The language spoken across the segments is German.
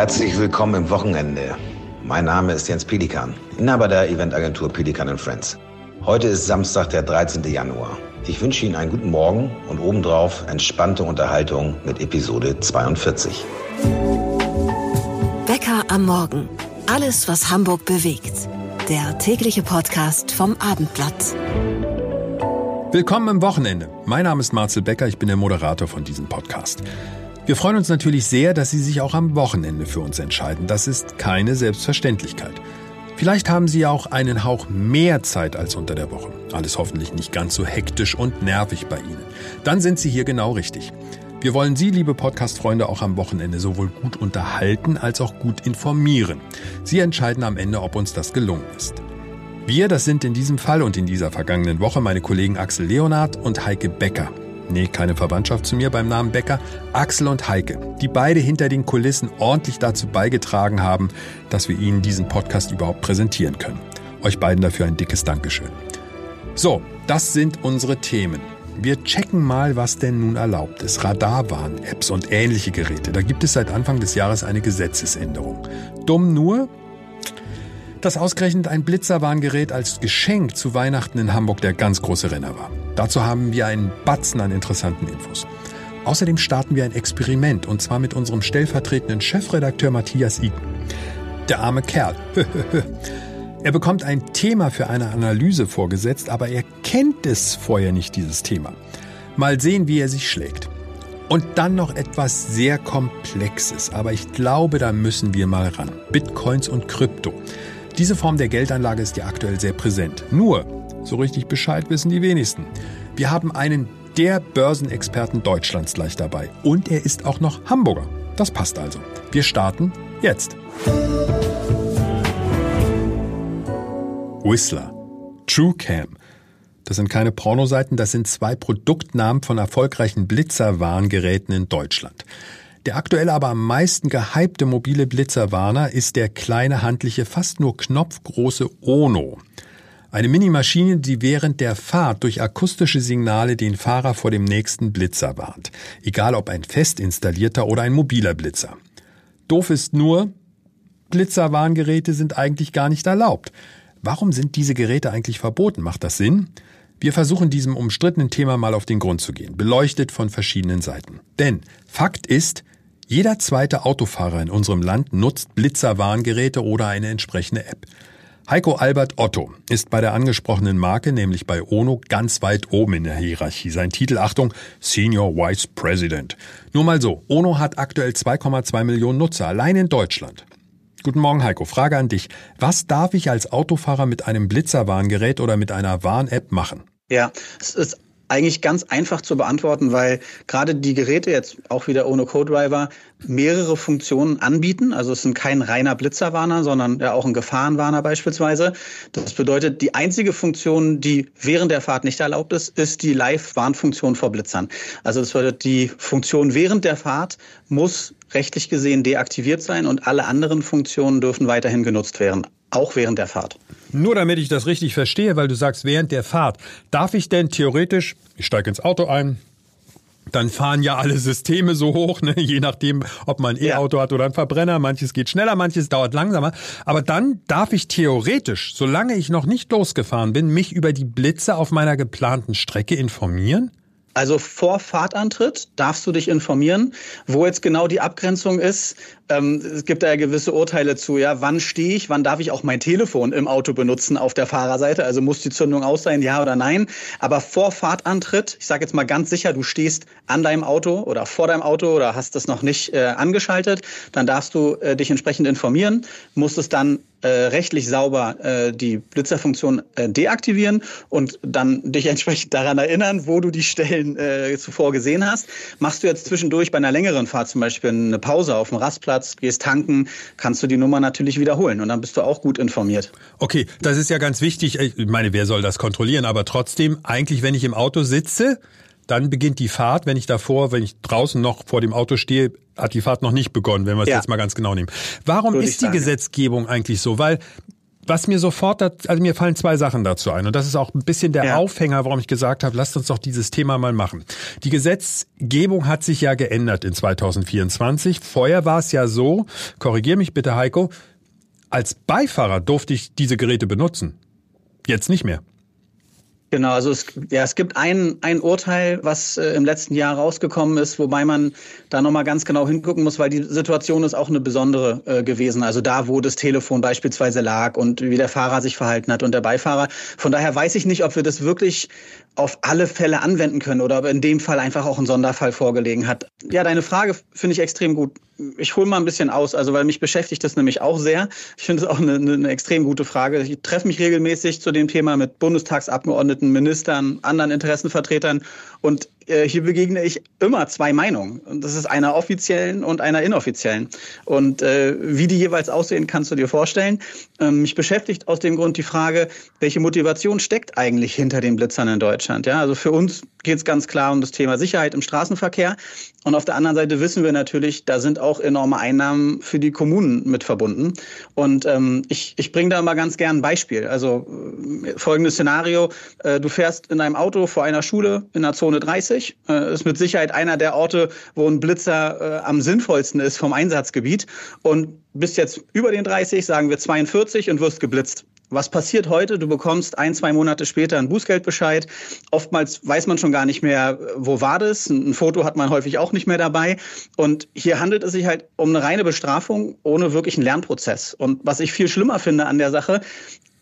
Herzlich willkommen im Wochenende. Mein Name ist Jens Pelikan, Inhaber der Eventagentur Pelikan Friends. Heute ist Samstag, der 13. Januar. Ich wünsche Ihnen einen guten Morgen und obendrauf entspannte Unterhaltung mit Episode 42. Bäcker am Morgen. Alles, was Hamburg bewegt. Der tägliche Podcast vom Abendblatt. Willkommen im Wochenende. Mein Name ist Marcel Becker, ich bin der Moderator von diesem Podcast. Wir freuen uns natürlich sehr, dass Sie sich auch am Wochenende für uns entscheiden. Das ist keine Selbstverständlichkeit. Vielleicht haben Sie auch einen Hauch mehr Zeit als unter der Woche. Alles hoffentlich nicht ganz so hektisch und nervig bei Ihnen. Dann sind Sie hier genau richtig. Wir wollen Sie, liebe Podcast-Freunde, auch am Wochenende sowohl gut unterhalten als auch gut informieren. Sie entscheiden am Ende, ob uns das gelungen ist. Wir, das sind in diesem Fall und in dieser vergangenen Woche meine Kollegen Axel Leonard und Heike Becker. Nee, keine Verwandtschaft zu mir beim Namen Becker. Axel und Heike, die beide hinter den Kulissen ordentlich dazu beigetragen haben, dass wir Ihnen diesen Podcast überhaupt präsentieren können. Euch beiden dafür ein dickes Dankeschön. So, das sind unsere Themen. Wir checken mal, was denn nun erlaubt ist. Radarwarn, Apps und ähnliche Geräte. Da gibt es seit Anfang des Jahres eine Gesetzesänderung. Dumm nur, dass ausgerechnet ein Blitzerwarngerät als Geschenk zu Weihnachten in Hamburg der ganz große Renner war. Dazu haben wir einen Batzen an interessanten Infos. Außerdem starten wir ein Experiment und zwar mit unserem stellvertretenden Chefredakteur Matthias Iden. Der arme Kerl. er bekommt ein Thema für eine Analyse vorgesetzt, aber er kennt es vorher nicht, dieses Thema. Mal sehen, wie er sich schlägt. Und dann noch etwas sehr Komplexes, aber ich glaube, da müssen wir mal ran. Bitcoins und Krypto. Diese Form der Geldanlage ist ja aktuell sehr präsent. Nur, so richtig Bescheid wissen die wenigsten. Wir haben einen der Börsenexperten Deutschlands gleich dabei. Und er ist auch noch Hamburger. Das passt also. Wir starten jetzt. Whistler. TrueCam. Das sind keine Pornoseiten, das sind zwei Produktnamen von erfolgreichen Blitzerwarngeräten in Deutschland. Der aktuell aber am meisten gehypte mobile Blitzerwarner ist der kleine handliche, fast nur knopfgroße Ono. Eine Minimaschine, die während der Fahrt durch akustische Signale den Fahrer vor dem nächsten Blitzer warnt. Egal ob ein fest installierter oder ein mobiler Blitzer. Doof ist nur, Blitzerwarngeräte sind eigentlich gar nicht erlaubt. Warum sind diese Geräte eigentlich verboten? Macht das Sinn? Wir versuchen diesem umstrittenen Thema mal auf den Grund zu gehen, beleuchtet von verschiedenen Seiten. Denn Fakt ist, jeder zweite Autofahrer in unserem Land nutzt Blitzerwarngeräte oder eine entsprechende App. Heiko Albert Otto ist bei der angesprochenen Marke, nämlich bei Ono, ganz weit oben in der Hierarchie. Sein Titel, Achtung, Senior Vice President. Nur mal so, Ono hat aktuell 2,2 Millionen Nutzer, allein in Deutschland. Guten Morgen, Heiko. Frage an dich. Was darf ich als Autofahrer mit einem Blitzerwarngerät oder mit einer Warn-App machen? Ja, es ist eigentlich ganz einfach zu beantworten, weil gerade die Geräte jetzt auch wieder ohne Co-Driver mehrere Funktionen anbieten. Also es sind kein reiner Blitzerwarner, sondern ja auch ein Gefahrenwarner beispielsweise. Das bedeutet, die einzige Funktion, die während der Fahrt nicht erlaubt ist, ist die Live-Warnfunktion vor Blitzern. Also das bedeutet, die Funktion während der Fahrt muss rechtlich gesehen deaktiviert sein und alle anderen Funktionen dürfen weiterhin genutzt werden, auch während der Fahrt. Nur damit ich das richtig verstehe, weil du sagst, während der Fahrt, darf ich denn theoretisch, ich steige ins Auto ein, dann fahren ja alle Systeme so hoch, ne? je nachdem, ob man ein E-Auto ja. hat oder ein Verbrenner. Manches geht schneller, manches dauert langsamer. Aber dann darf ich theoretisch, solange ich noch nicht losgefahren bin, mich über die Blitze auf meiner geplanten Strecke informieren? Also vor Fahrtantritt darfst du dich informieren, wo jetzt genau die Abgrenzung ist. Ähm, es gibt da ja gewisse Urteile zu, ja, wann stehe ich, wann darf ich auch mein Telefon im Auto benutzen auf der Fahrerseite? Also muss die Zündung aus sein, ja oder nein? Aber vor Fahrtantritt, ich sage jetzt mal ganz sicher, du stehst an deinem Auto oder vor deinem Auto oder hast das noch nicht äh, angeschaltet, dann darfst du äh, dich entsprechend informieren, musst es dann äh, rechtlich sauber äh, die Blitzerfunktion äh, deaktivieren und dann dich entsprechend daran erinnern, wo du die Stellen äh, zuvor gesehen hast. Machst du jetzt zwischendurch bei einer längeren Fahrt zum Beispiel eine Pause auf dem Rastplatz, gehst tanken, kannst du die Nummer natürlich wiederholen und dann bist du auch gut informiert. Okay, das ist ja ganz wichtig. Ich meine, wer soll das kontrollieren? Aber trotzdem, eigentlich, wenn ich im Auto sitze, dann beginnt die Fahrt. Wenn ich davor, wenn ich draußen noch vor dem Auto stehe, hat die Fahrt noch nicht begonnen, wenn wir es ja. jetzt mal ganz genau nehmen. Warum Würde ist die sagen, Gesetzgebung eigentlich so? Weil was mir sofort, also mir fallen zwei Sachen dazu ein und das ist auch ein bisschen der ja. Aufhänger, warum ich gesagt habe, lasst uns doch dieses Thema mal machen. Die Gesetzgebung hat sich ja geändert in 2024. Vorher war es ja so, korrigier mich bitte Heiko, als Beifahrer durfte ich diese Geräte benutzen. Jetzt nicht mehr. Genau, also es, ja, es gibt ein, ein Urteil, was äh, im letzten Jahr rausgekommen ist, wobei man da nochmal ganz genau hingucken muss, weil die Situation ist auch eine besondere äh, gewesen. Also da, wo das Telefon beispielsweise lag und wie der Fahrer sich verhalten hat und der Beifahrer. Von daher weiß ich nicht, ob wir das wirklich auf alle Fälle anwenden können oder ob in dem Fall einfach auch ein Sonderfall vorgelegen hat. Ja, deine Frage finde ich extrem gut ich hole mal ein bisschen aus, also weil mich beschäftigt das nämlich auch sehr. Ich finde es auch eine, eine, extrem gute Frage. Ich treffe mich regelmäßig zu dem Thema mit Bundestagsabgeordneten, Ministern, anderen Interessenvertretern und äh, hier begegne ich immer zwei Meinungen. Und das ist einer offiziellen und einer inoffiziellen. Und äh, wie die jeweils aussehen, kannst du dir vorstellen. Ähm, mich beschäftigt aus dem Grund die Frage, welche Motivation steckt eigentlich hinter den Blitzern in Deutschland? Ja, also für uns geht es ganz klar um das Thema Sicherheit im Straßenverkehr. Und auf der anderen Seite wissen wir natürlich, da sind auch enorme Einnahmen für die Kommunen mit verbunden. Und ähm, ich, ich bringe da mal ganz gern ein Beispiel. Also äh, folgendes Szenario. Äh, du fährst in einem Auto vor einer Schule in der Zone 30. Äh, ist mit Sicherheit einer der Orte, wo ein Blitzer äh, am sinnvollsten ist vom Einsatzgebiet. Und bist jetzt über den 30, sagen wir 42 und wirst geblitzt. Was passiert heute? Du bekommst ein, zwei Monate später einen Bußgeldbescheid. Oftmals weiß man schon gar nicht mehr, wo war das. Ein Foto hat man häufig auch nicht mehr dabei. Und hier handelt es sich halt um eine reine Bestrafung ohne wirklichen Lernprozess. Und was ich viel schlimmer finde an der Sache,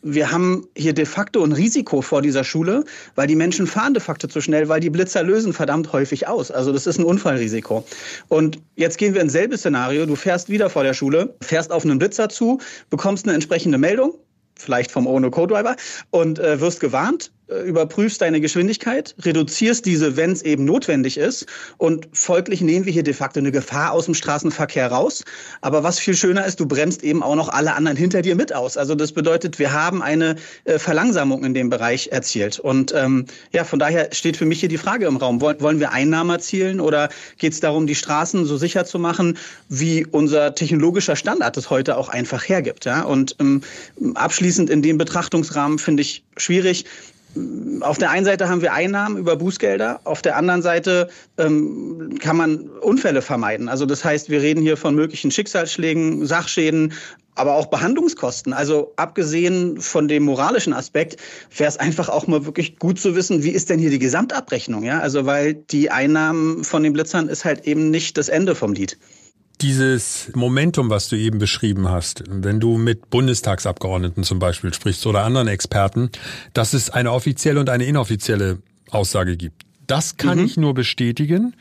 wir haben hier de facto ein Risiko vor dieser Schule, weil die Menschen fahren de facto zu schnell, weil die Blitzer lösen verdammt häufig aus. Also das ist ein Unfallrisiko. Und jetzt gehen wir ins selbe Szenario. Du fährst wieder vor der Schule, fährst auf einen Blitzer zu, bekommst eine entsprechende Meldung, vielleicht vom Ono Co-Driver, und äh, wirst gewarnt, überprüfst deine Geschwindigkeit, reduzierst diese, wenn es eben notwendig ist. Und folglich nehmen wir hier de facto eine Gefahr aus dem Straßenverkehr raus. Aber was viel schöner ist, du bremst eben auch noch alle anderen hinter dir mit aus. Also das bedeutet, wir haben eine äh, Verlangsamung in dem Bereich erzielt. Und ähm, ja, von daher steht für mich hier die Frage im Raum, wollen wir Einnahmen erzielen oder geht es darum, die Straßen so sicher zu machen, wie unser technologischer Standard es heute auch einfach hergibt? Ja? Und ähm, abschließend in dem Betrachtungsrahmen finde ich schwierig, auf der einen Seite haben wir Einnahmen über Bußgelder, auf der anderen Seite ähm, kann man Unfälle vermeiden. Also das heißt, wir reden hier von möglichen Schicksalsschlägen, Sachschäden, aber auch Behandlungskosten. Also abgesehen von dem moralischen Aspekt wäre es einfach auch mal wirklich gut zu wissen, wie ist denn hier die Gesamtabrechnung? Ja, also weil die Einnahmen von den Blitzern ist halt eben nicht das Ende vom Lied dieses Momentum, was du eben beschrieben hast, wenn du mit Bundestagsabgeordneten zum Beispiel sprichst oder anderen Experten, dass es eine offizielle und eine inoffizielle Aussage gibt. Das kann mhm. ich nur bestätigen.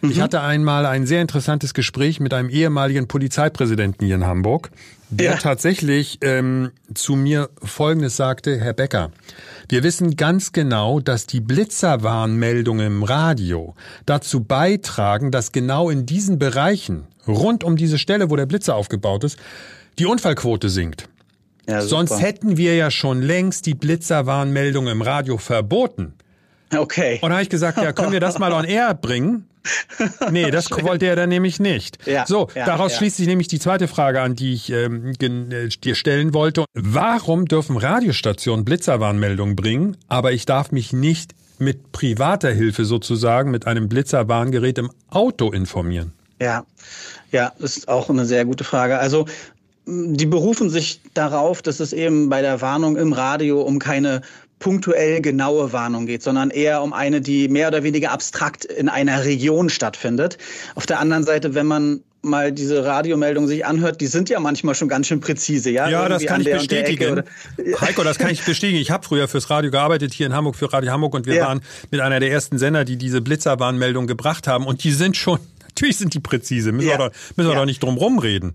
Mhm. Ich hatte einmal ein sehr interessantes Gespräch mit einem ehemaligen Polizeipräsidenten hier in Hamburg, der ja. tatsächlich ähm, zu mir Folgendes sagte, Herr Becker, wir wissen ganz genau, dass die Blitzerwarnmeldungen im Radio dazu beitragen, dass genau in diesen Bereichen, rund um diese Stelle, wo der Blitzer aufgebaut ist, die Unfallquote sinkt. Ja, Sonst hätten wir ja schon längst die Blitzerwarnmeldung im Radio verboten. Okay. Und da habe ich gesagt, ja, können wir das mal on air bringen? Nee, das wollte er dann nämlich nicht. Ja, so, ja, daraus ja. schließt sich nämlich die zweite Frage an, die ich ähm, äh, dir stellen wollte. Warum dürfen Radiostationen Blitzerwarnmeldungen bringen, aber ich darf mich nicht mit privater Hilfe sozusagen mit einem Blitzerwarngerät im Auto informieren? Ja, ja, ist auch eine sehr gute Frage. Also die berufen sich darauf, dass es eben bei der Warnung im Radio um keine punktuell genaue Warnung geht, sondern eher um eine, die mehr oder weniger abstrakt in einer Region stattfindet. Auf der anderen Seite, wenn man mal diese Radiomeldungen sich anhört, die sind ja manchmal schon ganz schön präzise, ja? Ja, das kann ich bestätigen. Heiko, das kann ich bestätigen. Ich habe früher fürs Radio gearbeitet hier in Hamburg für Radio Hamburg und wir ja. waren mit einer der ersten Sender, die diese Blitzerwarnmeldung gebracht haben und die sind schon Natürlich sind die präzise, müssen, ja. wir, doch, müssen wir doch nicht drum rumreden.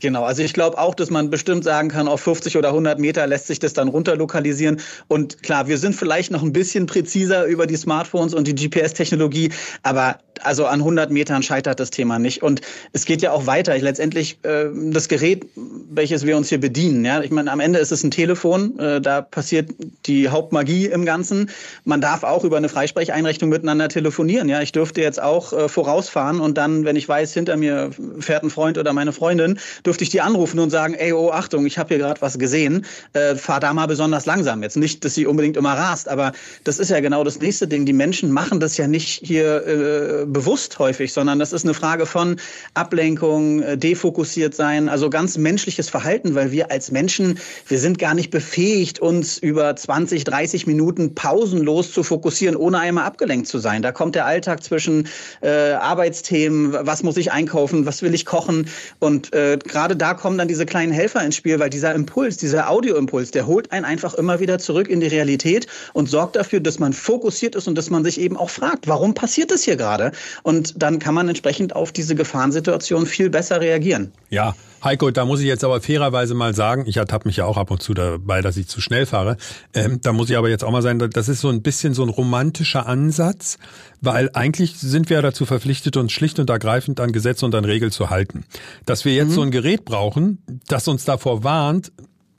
Genau, also ich glaube auch, dass man bestimmt sagen kann, auf 50 oder 100 Meter lässt sich das dann runterlokalisieren. Und klar, wir sind vielleicht noch ein bisschen präziser über die Smartphones und die GPS-Technologie, aber also an 100 Metern scheitert das Thema nicht. Und es geht ja auch weiter. Ich, letztendlich äh, das Gerät, welches wir uns hier bedienen. Ja, ich meine, am Ende ist es ein Telefon. Äh, da passiert die Hauptmagie im Ganzen. Man darf auch über eine Freisprecheinrichtung miteinander telefonieren. Ja, ich dürfte jetzt auch äh, vorausfahren und dann, wenn ich weiß, hinter mir fährt ein Freund oder meine Freundin, dürfte ich die anrufen und sagen, ey, oh, Achtung, ich habe hier gerade was gesehen, äh, fahr da mal besonders langsam. Jetzt nicht, dass sie unbedingt immer rast, aber das ist ja genau das nächste Ding. Die Menschen machen das ja nicht hier äh, bewusst häufig, sondern das ist eine Frage von Ablenkung, äh, defokussiert sein, also ganz menschliches Verhalten, weil wir als Menschen, wir sind gar nicht befähigt, uns über 20, 30 Minuten pausenlos zu fokussieren, ohne einmal abgelenkt zu sein. Da kommt der Alltag zwischen äh, Arbeitsthemen, was muss ich einkaufen, was will ich kochen und äh, gerade da kommen dann diese kleinen Helfer ins Spiel, weil dieser Impuls, dieser Audioimpuls, der holt einen einfach immer wieder zurück in die Realität und sorgt dafür, dass man fokussiert ist und dass man sich eben auch fragt, warum passiert das hier gerade? Und dann kann man entsprechend auf diese Gefahrensituation viel besser reagieren. Ja, Heiko, da muss ich jetzt aber fairerweise mal sagen, ich ertappe mich ja auch ab und zu dabei, dass ich zu schnell fahre. Ähm, da muss ich aber jetzt auch mal sagen, das ist so ein bisschen so ein romantischer Ansatz, weil eigentlich sind wir ja dazu verpflichtet, uns schlicht und ergreifend an Gesetze und an Regeln zu halten. Dass wir jetzt mhm. so ein Gerät brauchen, das uns davor warnt,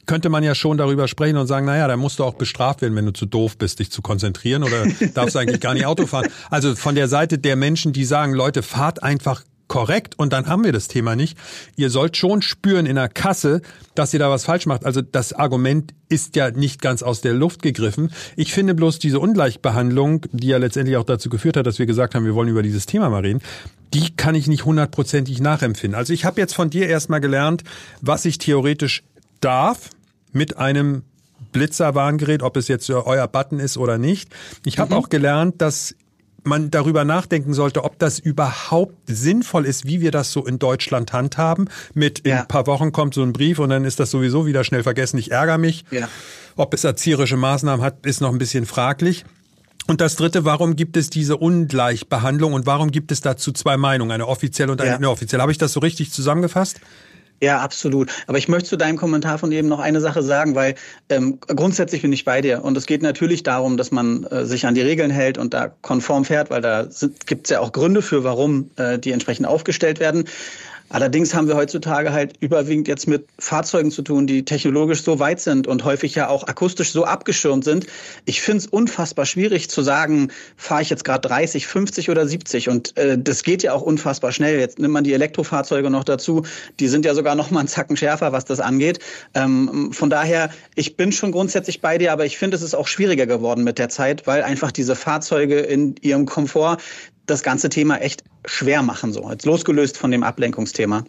könnte man ja schon darüber sprechen und sagen, naja, da musst du auch bestraft werden, wenn du zu doof bist, dich zu konzentrieren oder darfst eigentlich gar nicht Auto fahren. Also von der Seite der Menschen, die sagen, Leute, fahrt einfach korrekt und dann haben wir das Thema nicht. Ihr sollt schon spüren in der Kasse, dass ihr da was falsch macht. Also das Argument ist ja nicht ganz aus der Luft gegriffen. Ich finde bloß diese Ungleichbehandlung, die ja letztendlich auch dazu geführt hat, dass wir gesagt haben, wir wollen über dieses Thema mal reden, die kann ich nicht hundertprozentig nachempfinden. Also ich habe jetzt von dir erstmal gelernt, was ich theoretisch darf mit einem Blitzerwarngerät, ob es jetzt euer Button ist oder nicht. Ich habe mhm. auch gelernt, dass man darüber nachdenken sollte, ob das überhaupt sinnvoll ist, wie wir das so in Deutschland handhaben. Mit ja. in ein paar Wochen kommt so ein Brief und dann ist das sowieso wieder schnell vergessen. Ich ärgere mich. Ja. Ob es erzieherische Maßnahmen hat, ist noch ein bisschen fraglich. Und das Dritte, warum gibt es diese Ungleichbehandlung und warum gibt es dazu zwei Meinungen, eine offizielle und eine ja. inoffizielle? Habe ich das so richtig zusammengefasst? Ja, absolut. Aber ich möchte zu deinem Kommentar von eben noch eine Sache sagen, weil ähm, grundsätzlich bin ich bei dir. Und es geht natürlich darum, dass man äh, sich an die Regeln hält und da konform fährt, weil da gibt es ja auch Gründe für, warum äh, die entsprechend aufgestellt werden. Allerdings haben wir heutzutage halt überwiegend jetzt mit Fahrzeugen zu tun, die technologisch so weit sind und häufig ja auch akustisch so abgeschirmt sind. Ich finde es unfassbar schwierig zu sagen, fahre ich jetzt gerade 30, 50 oder 70 und äh, das geht ja auch unfassbar schnell. Jetzt nimmt man die Elektrofahrzeuge noch dazu, die sind ja sogar noch mal einen Zacken schärfer, was das angeht. Ähm, von daher, ich bin schon grundsätzlich bei dir, aber ich finde, es ist auch schwieriger geworden mit der Zeit, weil einfach diese Fahrzeuge in ihrem Komfort das ganze Thema echt schwer machen, so jetzt losgelöst von dem Ablenkungsthema.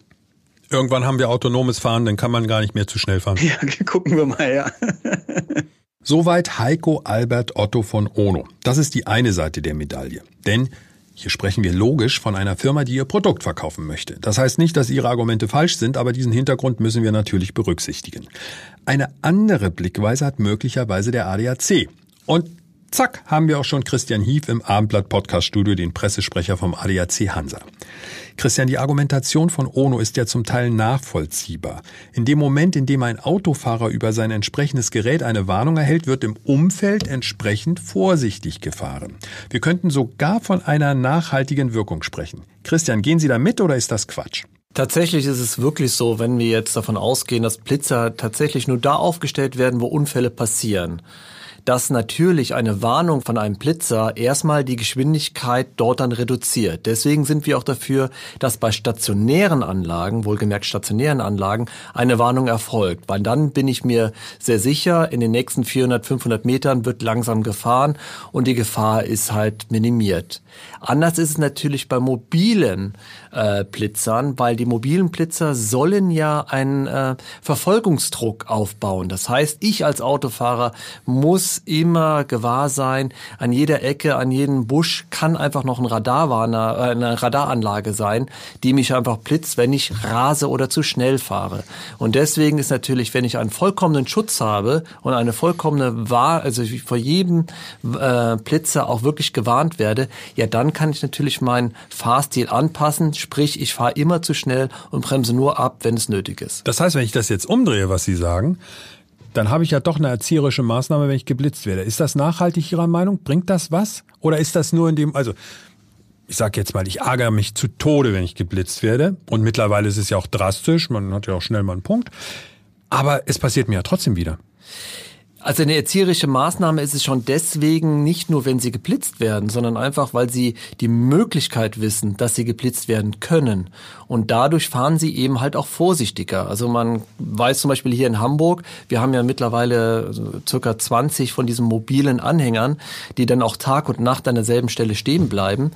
Irgendwann haben wir autonomes Fahren, dann kann man gar nicht mehr zu schnell fahren. Ja, gucken wir mal, ja. Soweit Heiko Albert Otto von Ono. Das ist die eine Seite der Medaille. Denn hier sprechen wir logisch von einer Firma, die ihr Produkt verkaufen möchte. Das heißt nicht, dass ihre Argumente falsch sind, aber diesen Hintergrund müssen wir natürlich berücksichtigen. Eine andere Blickweise hat möglicherweise der ADAC. Und Zack, haben wir auch schon Christian Hief im Abendblatt Podcast Studio, den Pressesprecher vom ADAC Hansa. Christian, die Argumentation von Ono ist ja zum Teil nachvollziehbar. In dem Moment, in dem ein Autofahrer über sein entsprechendes Gerät eine Warnung erhält, wird im Umfeld entsprechend vorsichtig gefahren. Wir könnten sogar von einer nachhaltigen Wirkung sprechen. Christian, gehen Sie da mit oder ist das Quatsch? Tatsächlich ist es wirklich so, wenn wir jetzt davon ausgehen, dass Blitzer tatsächlich nur da aufgestellt werden, wo Unfälle passieren dass natürlich eine Warnung von einem Blitzer erstmal die Geschwindigkeit dort dann reduziert. Deswegen sind wir auch dafür, dass bei stationären Anlagen, wohlgemerkt stationären Anlagen, eine Warnung erfolgt. Weil dann bin ich mir sehr sicher, in den nächsten 400, 500 Metern wird langsam gefahren und die Gefahr ist halt minimiert. Anders ist es natürlich bei mobilen äh, Blitzern, weil die mobilen Blitzer sollen ja einen äh, Verfolgungsdruck aufbauen. Das heißt, ich als Autofahrer muss immer gewahr sein, an jeder Ecke, an jedem Busch kann einfach noch ein Radarwarner, äh, eine Radaranlage sein, die mich einfach blitzt, wenn ich rase oder zu schnell fahre. Und deswegen ist natürlich, wenn ich einen vollkommenen Schutz habe und eine vollkommene Wahr, also vor jedem äh, Blitzer auch wirklich gewarnt werde, ja dann kann ich natürlich meinen Fahrstil anpassen, sprich ich fahre immer zu schnell und bremse nur ab, wenn es nötig ist. Das heißt, wenn ich das jetzt umdrehe, was Sie sagen, dann habe ich ja doch eine erzieherische Maßnahme, wenn ich geblitzt werde. Ist das nachhaltig Ihrer Meinung? Bringt das was? Oder ist das nur in dem, also ich sage jetzt mal, ich ärgere mich zu Tode, wenn ich geblitzt werde. Und mittlerweile ist es ja auch drastisch, man hat ja auch schnell mal einen Punkt. Aber es passiert mir ja trotzdem wieder. Also eine erzieherische Maßnahme ist es schon deswegen nicht nur, wenn sie geblitzt werden, sondern einfach, weil sie die Möglichkeit wissen, dass sie geblitzt werden können. Und dadurch fahren sie eben halt auch vorsichtiger. Also man weiß zum Beispiel hier in Hamburg, wir haben ja mittlerweile circa 20 von diesen mobilen Anhängern, die dann auch Tag und Nacht an derselben Stelle stehen bleiben.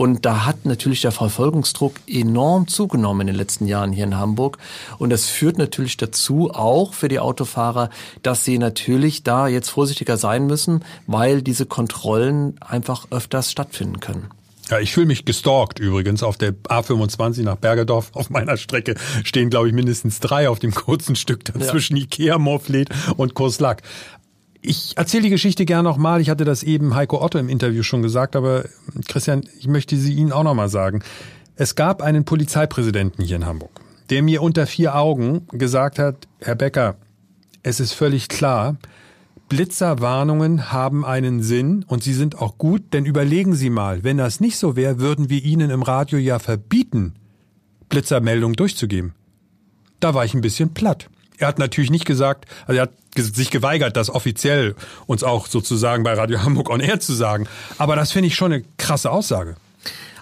Und da hat natürlich der Verfolgungsdruck enorm zugenommen in den letzten Jahren hier in Hamburg. Und das führt natürlich dazu, auch für die Autofahrer, dass sie natürlich da jetzt vorsichtiger sein müssen, weil diese Kontrollen einfach öfters stattfinden können. Ja, ich fühle mich gestalkt übrigens. Auf der A25 nach Bergedorf auf meiner Strecke stehen, glaube ich, mindestens drei auf dem kurzen Stück dazwischen ja. Ikea, Morfleet und Kurslack. Ich erzähle die Geschichte gerne nochmal. Ich hatte das eben Heiko Otto im Interview schon gesagt, aber Christian, ich möchte sie Ihnen auch nochmal sagen. Es gab einen Polizeipräsidenten hier in Hamburg, der mir unter vier Augen gesagt hat, Herr Becker, es ist völlig klar, Blitzerwarnungen haben einen Sinn und sie sind auch gut, denn überlegen Sie mal, wenn das nicht so wäre, würden wir Ihnen im Radio ja verbieten, Blitzermeldungen durchzugeben. Da war ich ein bisschen platt. Er hat natürlich nicht gesagt, also er hat sich geweigert, das offiziell uns auch sozusagen bei Radio Hamburg on Air zu sagen. Aber das finde ich schon eine krasse Aussage.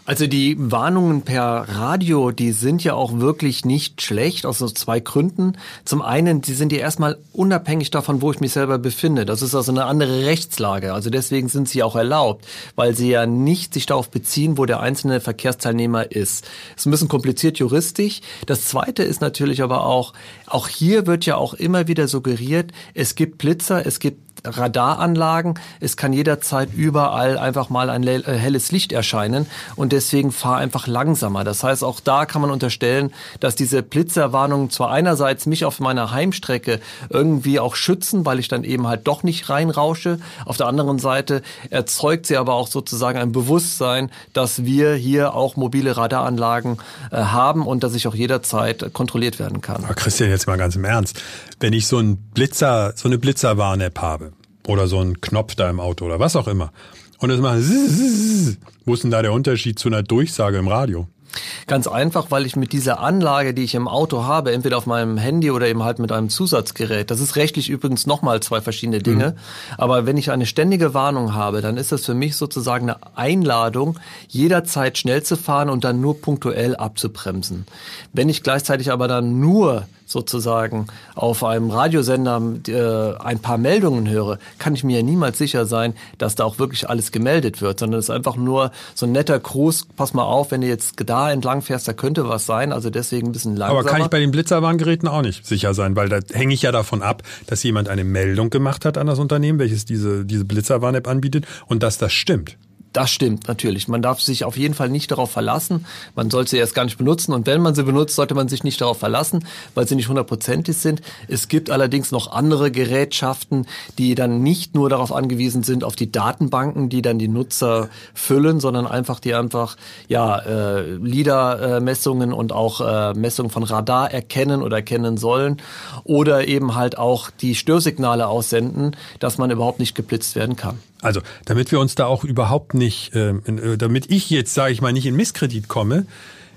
Also die Warnungen per Radio, die sind ja auch wirklich nicht schlecht, aus so zwei Gründen. Zum einen, die sind ja erstmal unabhängig davon, wo ich mich selber befinde. Das ist also eine andere Rechtslage. Also deswegen sind sie auch erlaubt, weil sie ja nicht sich darauf beziehen, wo der einzelne Verkehrsteilnehmer ist. Ist ein bisschen kompliziert juristisch. Das zweite ist natürlich aber auch, auch hier wird ja auch immer wieder suggeriert, es gibt Blitzer, es gibt Radaranlagen. Es kann jederzeit überall einfach mal ein äh, helles Licht erscheinen und deswegen fahr einfach langsamer. Das heißt, auch da kann man unterstellen, dass diese Blitzerwarnungen zwar einerseits mich auf meiner Heimstrecke irgendwie auch schützen, weil ich dann eben halt doch nicht reinrausche. Auf der anderen Seite erzeugt sie aber auch sozusagen ein Bewusstsein, dass wir hier auch mobile Radaranlagen äh, haben und dass ich auch jederzeit kontrolliert werden kann. Aber Christian, jetzt mal ganz im Ernst. Wenn ich so ein Blitzer, so eine Blitzerwarn-App habe, oder so ein Knopf da im Auto oder was auch immer. Und es macht wo ist denn da der Unterschied zu einer Durchsage im Radio? Ganz einfach, weil ich mit dieser Anlage, die ich im Auto habe, entweder auf meinem Handy oder eben halt mit einem Zusatzgerät, das ist rechtlich übrigens nochmal zwei verschiedene Dinge, mhm. aber wenn ich eine ständige Warnung habe, dann ist das für mich sozusagen eine Einladung, jederzeit schnell zu fahren und dann nur punktuell abzubremsen. Wenn ich gleichzeitig aber dann nur sozusagen auf einem Radiosender äh, ein paar Meldungen höre, kann ich mir ja niemals sicher sein, dass da auch wirklich alles gemeldet wird, sondern es ist einfach nur so ein netter Gruß, pass mal auf, wenn du jetzt da entlang fährst, da könnte was sein, also deswegen ein bisschen langsamer. Aber kann ich bei den Blitzerwarngeräten auch nicht sicher sein, weil da hänge ich ja davon ab, dass jemand eine Meldung gemacht hat an das Unternehmen, welches diese, diese Blitzerwarn-App anbietet und dass das stimmt. Das stimmt natürlich. Man darf sich auf jeden Fall nicht darauf verlassen. Man sollte sie erst gar nicht benutzen. Und wenn man sie benutzt, sollte man sich nicht darauf verlassen, weil sie nicht hundertprozentig sind. Es gibt allerdings noch andere Gerätschaften, die dann nicht nur darauf angewiesen sind, auf die Datenbanken, die dann die Nutzer füllen, sondern einfach die einfach ja äh, LIDAR-Messungen und auch äh, Messungen von Radar erkennen oder erkennen sollen oder eben halt auch die Störsignale aussenden, dass man überhaupt nicht geblitzt werden kann. Also, damit wir uns da auch überhaupt nicht, ähm, äh, damit ich jetzt, sage ich mal, nicht in Misskredit komme,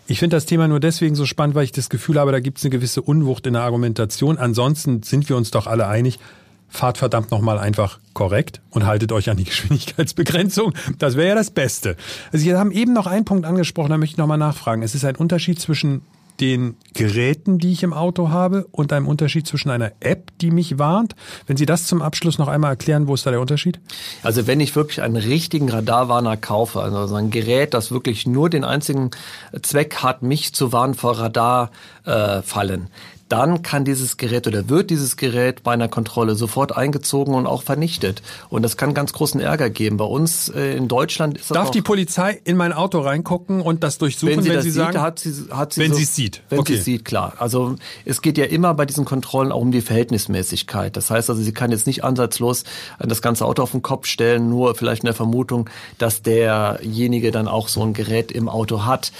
ich finde das Thema nur deswegen so spannend, weil ich das Gefühl habe, da gibt es eine gewisse Unwucht in der Argumentation. Ansonsten sind wir uns doch alle einig, fahrt verdammt nochmal einfach korrekt und haltet euch an die Geschwindigkeitsbegrenzung. Das wäre ja das Beste. Also Sie haben eben noch einen Punkt angesprochen, da möchte ich nochmal nachfragen. Es ist ein Unterschied zwischen den Geräten, die ich im Auto habe und einem Unterschied zwischen einer App, die mich warnt. Wenn Sie das zum Abschluss noch einmal erklären, wo ist da der Unterschied? Also wenn ich wirklich einen richtigen Radarwarner kaufe, also ein Gerät, das wirklich nur den einzigen Zweck hat, mich zu warnen vor Radarfallen, äh, dann kann dieses Gerät oder wird dieses Gerät bei einer Kontrolle sofort eingezogen und auch vernichtet. Und das kann ganz großen Ärger geben. Bei uns äh, in Deutschland ist das Darf die Polizei in mein Auto reingucken und das durchsuchen, wenn sie, wenn sie sieht, sagen? Hat sie, hat sie wenn so, sie es sieht. Wenn okay. sie es sieht, klar. Also es geht ja immer bei diesen Kontrollen auch um die Verhältnismäßigkeit. Das heißt also, sie kann jetzt nicht ansatzlos das ganze Auto auf den Kopf stellen, nur vielleicht in der Vermutung, dass derjenige dann auch so ein Gerät im Auto hat.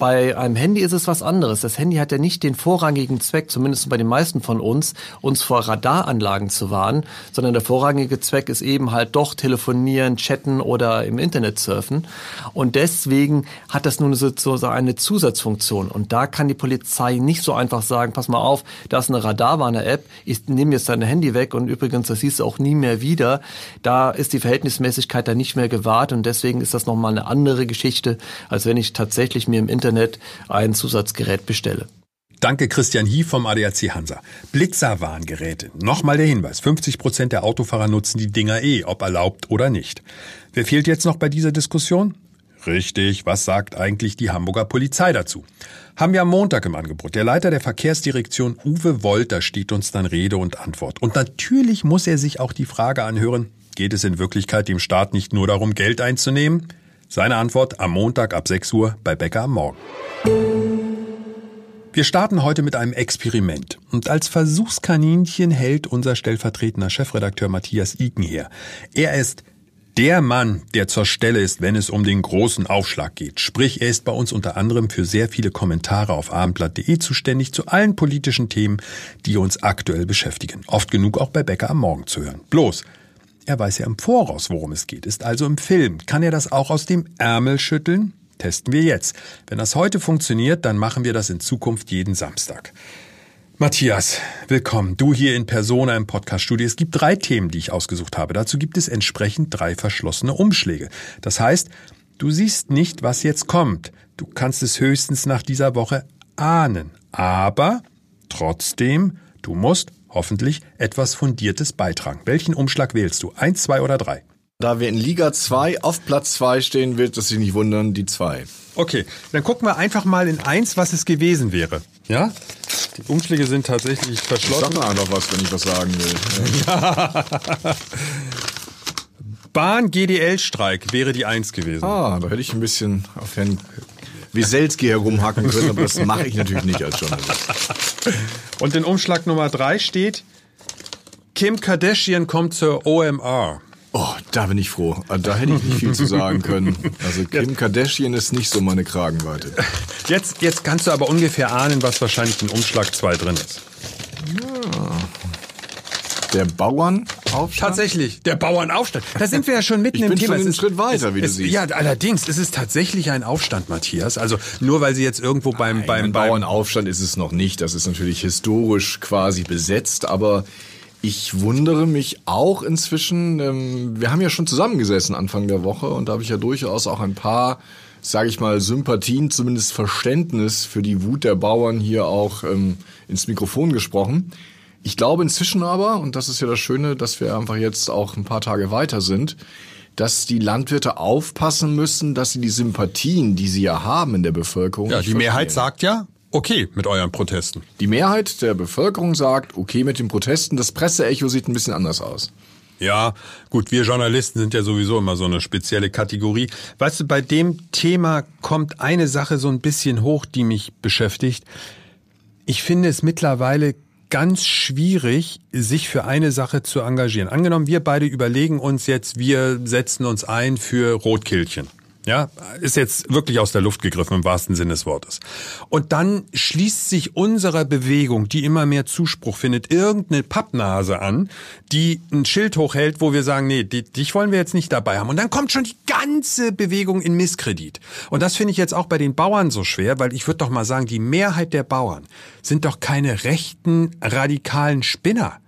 Bei einem Handy ist es was anderes. Das Handy hat ja nicht den vorrangigen Zweck, zumindest bei den meisten von uns, uns vor Radaranlagen zu warnen, sondern der vorrangige Zweck ist eben halt doch telefonieren, chatten oder im Internet surfen. Und deswegen hat das nun sozusagen eine Zusatzfunktion. Und da kann die Polizei nicht so einfach sagen, pass mal auf, da ist eine Radarwarner-App, ich nehme jetzt dein Handy weg und übrigens, das siehst du auch nie mehr wieder. Da ist die Verhältnismäßigkeit da nicht mehr gewahrt und deswegen ist das nochmal eine andere Geschichte, als wenn ich tatsächlich mir im Internet ein Zusatzgerät bestelle. Danke Christian Hie vom ADAC Hansa. Blitzerwarngeräte. Nochmal der Hinweis. 50 Prozent der Autofahrer nutzen die Dinger eh, ob erlaubt oder nicht. Wer fehlt jetzt noch bei dieser Diskussion? Richtig, was sagt eigentlich die Hamburger Polizei dazu? Haben wir am Montag im Angebot. Der Leiter der Verkehrsdirektion Uwe Wolter steht uns dann Rede und Antwort. Und natürlich muss er sich auch die Frage anhören, geht es in Wirklichkeit dem Staat nicht nur darum, Geld einzunehmen? Seine Antwort am Montag ab 6 Uhr bei Bäcker am Morgen. Wir starten heute mit einem Experiment. Und als Versuchskaninchen hält unser stellvertretender Chefredakteur Matthias Iken her. Er ist der Mann, der zur Stelle ist, wenn es um den großen Aufschlag geht. Sprich, er ist bei uns unter anderem für sehr viele Kommentare auf abendblatt.de zuständig zu allen politischen Themen, die uns aktuell beschäftigen. Oft genug auch bei Bäcker am Morgen zu hören. Bloß, er weiß ja im Voraus, worum es geht, ist also im Film. Kann er das auch aus dem Ärmel schütteln? Testen wir jetzt. Wenn das heute funktioniert, dann machen wir das in Zukunft jeden Samstag. Matthias, willkommen. Du hier in Persona im Podcaststudio. Es gibt drei Themen, die ich ausgesucht habe. Dazu gibt es entsprechend drei verschlossene Umschläge. Das heißt, du siehst nicht, was jetzt kommt. Du kannst es höchstens nach dieser Woche ahnen. Aber trotzdem, du musst hoffentlich etwas Fundiertes beitragen. Welchen Umschlag wählst du? Eins, zwei oder drei? Da wir in Liga 2 auf Platz 2 stehen, wird es sich nicht wundern, die 2. Okay, dann gucken wir einfach mal in eins, was es gewesen wäre. Ja? Die Umschläge sind tatsächlich verschlossen. Sag mal einfach was, wenn ich was sagen will. Ja. Bahn GDL-Streik wäre die Eins gewesen. Ah, da hätte ich ein bisschen auf Herrn Wieselski herumhacken können, aber das mache ich natürlich nicht als Journalist. Und in Umschlag Nummer drei steht, Kim Kardashian kommt zur OMR. Oh, da bin ich froh. Da hätte ich nicht viel zu sagen können. Also Kim Kardashian ist nicht so meine Kragenweite. Jetzt, jetzt kannst du aber ungefähr ahnen, was wahrscheinlich in Umschlag 2 drin ist. Ja. Der Bauernaufstand? Tatsächlich, der Bauernaufstand. Da sind wir ja schon mitten ich im bin Thema. Schon einen Schritt weiter, wie es, du siehst. Ja, allerdings, es ist tatsächlich ein Aufstand, Matthias. Also nur weil sie jetzt irgendwo beim, Nein, beim, beim Bauernaufstand ist es noch nicht. Das ist natürlich historisch quasi besetzt, aber ich wundere mich auch inzwischen. Ähm, wir haben ja schon zusammengesessen Anfang der Woche und da habe ich ja durchaus auch ein paar, sage ich mal, Sympathien, zumindest Verständnis für die Wut der Bauern hier auch ähm, ins Mikrofon gesprochen. Ich glaube inzwischen aber, und das ist ja das Schöne, dass wir einfach jetzt auch ein paar Tage weiter sind, dass die Landwirte aufpassen müssen, dass sie die Sympathien, die sie ja haben in der Bevölkerung. Ja, die Mehrheit sagt ja, okay mit euren Protesten. Die Mehrheit der Bevölkerung sagt, okay mit den Protesten. Das Presseecho sieht ein bisschen anders aus. Ja, gut, wir Journalisten sind ja sowieso immer so eine spezielle Kategorie. Weißt du, bei dem Thema kommt eine Sache so ein bisschen hoch, die mich beschäftigt. Ich finde es mittlerweile ganz schwierig, sich für eine Sache zu engagieren. Angenommen, wir beide überlegen uns jetzt, wir setzen uns ein für Rotkehlchen. Ja, ist jetzt wirklich aus der Luft gegriffen im wahrsten Sinne des Wortes. Und dann schließt sich unserer Bewegung, die immer mehr Zuspruch findet, irgendeine Pappnase an, die ein Schild hochhält, wo wir sagen, nee, dich wollen wir jetzt nicht dabei haben. Und dann kommt schon die ganze Bewegung in Misskredit. Und das finde ich jetzt auch bei den Bauern so schwer, weil ich würde doch mal sagen, die Mehrheit der Bauern sind doch keine rechten, radikalen Spinner.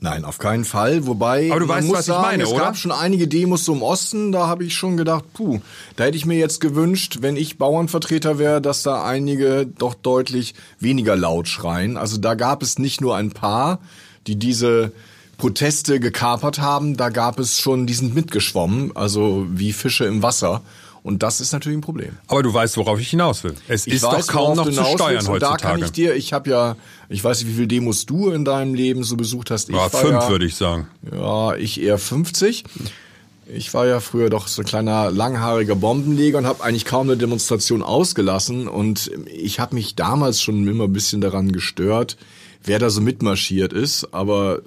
Nein, auf keinen Fall. Wobei, Aber du man weißt, muss was ich sagen, meine, es oder? gab schon einige Demos im Osten, da habe ich schon gedacht, puh, da hätte ich mir jetzt gewünscht, wenn ich Bauernvertreter wäre, dass da einige doch deutlich weniger laut schreien. Also da gab es nicht nur ein paar, die diese Proteste gekapert haben, da gab es schon, die sind mitgeschwommen, also wie Fische im Wasser. Und das ist natürlich ein Problem. Aber du weißt, worauf ich hinaus will. Es Ich ist doch weiß, kaum worauf noch zu steuern und Da kann heutzutage. ich dir, ich habe ja, ich weiß nicht, wie viele Demos du in deinem Leben so besucht hast. Ich ja, war fünf ja, würde ich sagen. Ja, ich eher 50. Ich war ja früher doch so ein kleiner langhaariger Bombenleger und habe eigentlich kaum eine Demonstration ausgelassen. Und ich habe mich damals schon immer ein bisschen daran gestört, wer da so mitmarschiert ist. Aber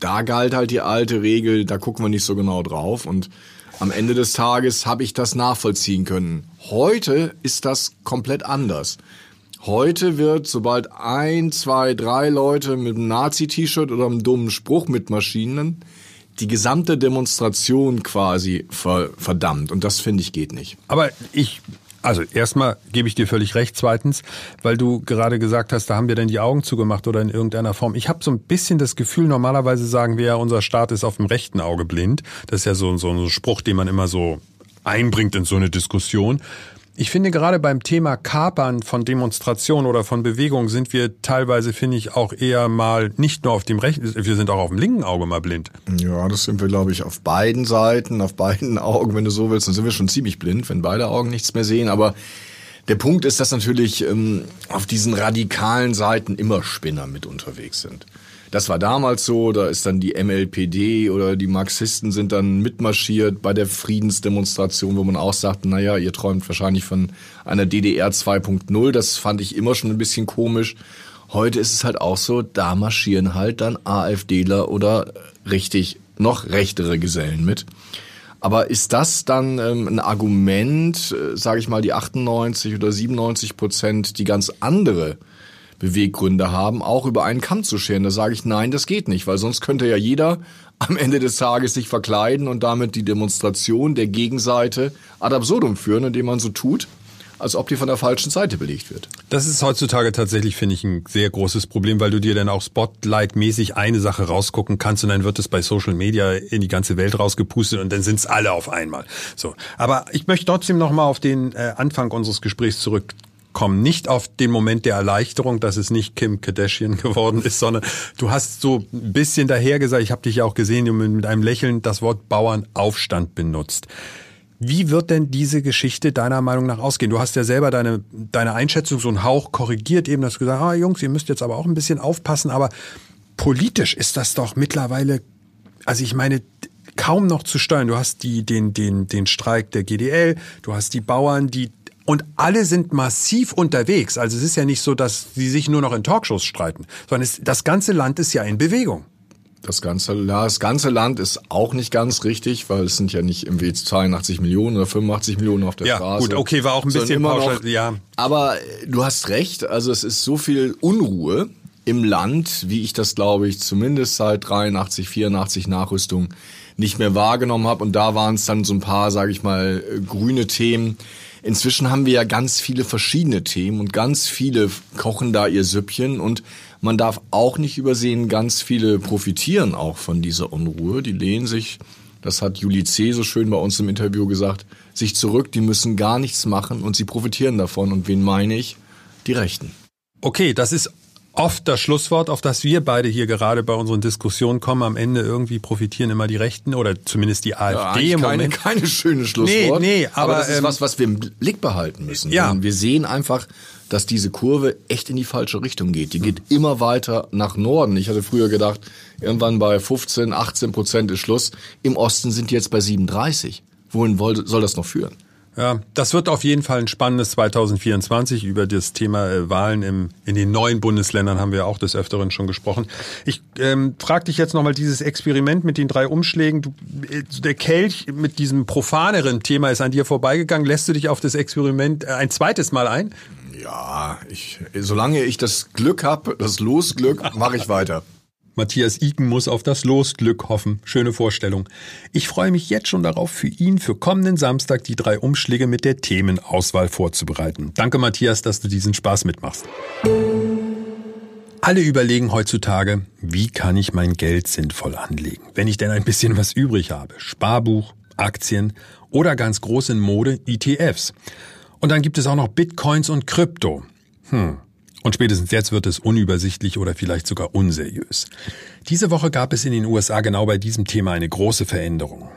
da galt halt die alte Regel, da gucken wir nicht so genau drauf. Und Am Ende des Tages habe ich das nachvollziehen können. Heute ist das komplett anders. Heute wird, sobald ein, zwei, drei Leute mit einem Nazi-T-Shirt oder einem dummen Spruch mitmaschinen, die gesamte Demonstration quasi ver verdammt. Und das finde ich geht nicht. Aber ich also erstmal gebe ich dir völlig recht. Zweitens, weil du gerade gesagt hast, da haben wir denn die Augen zugemacht oder in irgendeiner Form. Ich habe so ein bisschen das Gefühl, normalerweise sagen wir ja, unser Staat ist auf dem rechten Auge blind. Das ist ja so, so ein Spruch, den man immer so einbringt in so eine Diskussion. Ich finde gerade beim Thema Kapern von Demonstrationen oder von Bewegungen sind wir teilweise, finde ich, auch eher mal nicht nur auf dem rechten, wir sind auch auf dem linken Auge mal blind. Ja, das sind wir, glaube ich, auf beiden Seiten, auf beiden Augen, wenn du so willst, dann sind wir schon ziemlich blind, wenn beide Augen nichts mehr sehen. Aber der Punkt ist, dass natürlich ähm, auf diesen radikalen Seiten immer Spinner mit unterwegs sind. Das war damals so, da ist dann die MLPD oder die Marxisten sind dann mitmarschiert bei der Friedensdemonstration, wo man auch sagte, naja, ihr träumt wahrscheinlich von einer DDR 2.0. Das fand ich immer schon ein bisschen komisch. Heute ist es halt auch so, da marschieren halt dann AfDler oder richtig noch rechtere Gesellen mit. Aber ist das dann ähm, ein Argument, äh, sage ich mal, die 98 oder 97 Prozent, die ganz andere Beweggründe haben, auch über einen Kamm zu scheren. Da sage ich, nein, das geht nicht, weil sonst könnte ja jeder am Ende des Tages sich verkleiden und damit die Demonstration der Gegenseite ad absurdum führen, indem man so tut, als ob die von der falschen Seite belegt wird. Das ist heutzutage tatsächlich, finde ich, ein sehr großes Problem, weil du dir dann auch Spotlight-mäßig eine Sache rausgucken kannst und dann wird es bei Social Media in die ganze Welt rausgepustet und dann sind es alle auf einmal. So, aber ich möchte trotzdem noch mal auf den äh, Anfang unseres Gesprächs zurück kommen. Nicht auf den Moment der Erleichterung, dass es nicht Kim Kardashian geworden ist, sondern du hast so ein bisschen daher gesagt, ich habe dich ja auch gesehen, du mit einem Lächeln das Wort Bauernaufstand benutzt. Wie wird denn diese Geschichte deiner Meinung nach ausgehen? Du hast ja selber deine, deine Einschätzung so einen Hauch korrigiert, eben hast gesagt, ah Jungs, ihr müsst jetzt aber auch ein bisschen aufpassen, aber politisch ist das doch mittlerweile, also ich meine, kaum noch zu steuern. Du hast die, den, den, den Streik der GDL, du hast die Bauern, die und alle sind massiv unterwegs. Also es ist ja nicht so, dass sie sich nur noch in Talkshows streiten, sondern es, das ganze Land ist ja in Bewegung. Das ganze, ja, das ganze Land ist auch nicht ganz richtig, weil es sind ja nicht irgendwie 82 Millionen oder 85 Millionen auf der ja, Straße. Gut, okay, war auch ein bisschen pauschal, noch, ja. Aber du hast recht, also es ist so viel Unruhe im Land, wie ich das glaube ich zumindest seit 83, 84 Nachrüstung nicht mehr wahrgenommen habe. Und da waren es dann so ein paar, sage ich mal, grüne Themen, Inzwischen haben wir ja ganz viele verschiedene Themen und ganz viele kochen da ihr Süppchen und man darf auch nicht übersehen, ganz viele profitieren auch von dieser Unruhe. Die lehnen sich, das hat Julie C. so schön bei uns im Interview gesagt, sich zurück, die müssen gar nichts machen und sie profitieren davon. Und wen meine ich? Die Rechten. Okay, das ist oft das Schlusswort, auf das wir beide hier gerade bei unseren Diskussionen kommen. Am Ende irgendwie profitieren immer die Rechten oder zumindest die AfD ja, im keine, Moment. Keine schöne Schlusswort. Nee, nee, aber, aber das ist ähm, was, was wir im Blick behalten müssen. Ja. wir sehen einfach, dass diese Kurve echt in die falsche Richtung geht. Die geht immer weiter nach Norden. Ich hatte früher gedacht, irgendwann bei 15, 18 Prozent ist Schluss. Im Osten sind die jetzt bei 37. Wohin soll das noch führen? Ja, das wird auf jeden Fall ein spannendes 2024. Über das Thema äh, Wahlen im, in den neuen Bundesländern haben wir auch des Öfteren schon gesprochen. Ich ähm, frage dich jetzt nochmal dieses Experiment mit den drei Umschlägen. Du, äh, der Kelch mit diesem profaneren Thema ist an dir vorbeigegangen. Lässt du dich auf das Experiment äh, ein zweites Mal ein? Ja, ich, solange ich das Glück habe, das Losglück, mache ich weiter. Matthias Iken muss auf das Losglück hoffen. Schöne Vorstellung. Ich freue mich jetzt schon darauf, für ihn für kommenden Samstag die drei Umschläge mit der Themenauswahl vorzubereiten. Danke, Matthias, dass du diesen Spaß mitmachst. Alle überlegen heutzutage, wie kann ich mein Geld sinnvoll anlegen, wenn ich denn ein bisschen was übrig habe. Sparbuch, Aktien oder ganz groß in Mode ETFs. Und dann gibt es auch noch Bitcoins und Krypto. Hm, und spätestens jetzt wird es unübersichtlich oder vielleicht sogar unseriös. Diese Woche gab es in den USA genau bei diesem Thema eine große Veränderung.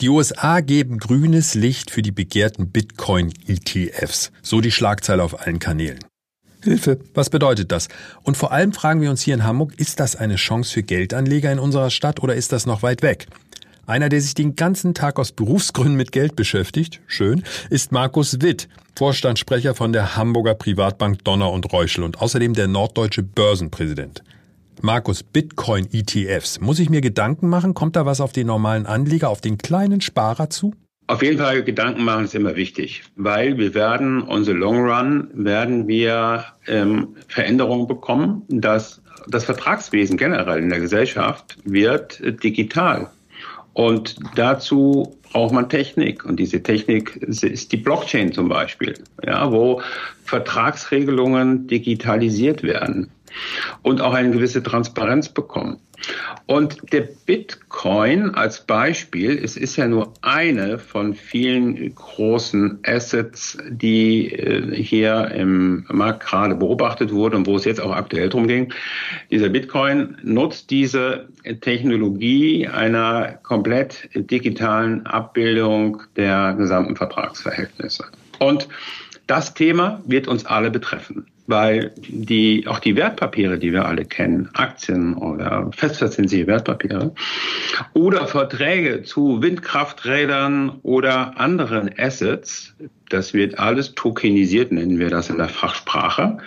Die USA geben grünes Licht für die begehrten Bitcoin-ETFs, so die Schlagzeile auf allen Kanälen. Hilfe, was bedeutet das? Und vor allem fragen wir uns hier in Hamburg, ist das eine Chance für Geldanleger in unserer Stadt oder ist das noch weit weg? Einer, der sich den ganzen Tag aus Berufsgründen mit Geld beschäftigt, schön, ist Markus Witt, Vorstandssprecher von der Hamburger Privatbank Donner und Reuschel und außerdem der norddeutsche Börsenpräsident. Markus, Bitcoin-ETFs. Muss ich mir Gedanken machen? Kommt da was auf den normalen Anleger, auf den kleinen Sparer zu? Auf jeden Fall Gedanken machen ist immer wichtig, weil wir werden, on long run, werden wir ähm, Veränderungen bekommen, dass das Vertragswesen generell in der Gesellschaft wird digital. Und dazu braucht man Technik. Und diese Technik ist die Blockchain zum Beispiel, ja, wo Vertragsregelungen digitalisiert werden und auch eine gewisse Transparenz bekommen. Und der Bitcoin als Beispiel, es ist ja nur eine von vielen großen Assets, die äh, hier im Markt gerade beobachtet wurde und wo es jetzt auch aktuell drum ging. Dieser Bitcoin nutzt diese Technologie einer komplett digitalen Abbildung der gesamten Vertragsverhältnisse. Und das Thema wird uns alle betreffen weil die, auch die Wertpapiere, die wir alle kennen, Aktien oder festverzinsliche Wertpapiere oder Verträge zu Windkrafträdern oder anderen Assets, das wird alles tokenisiert, nennen wir das in der Fachsprache.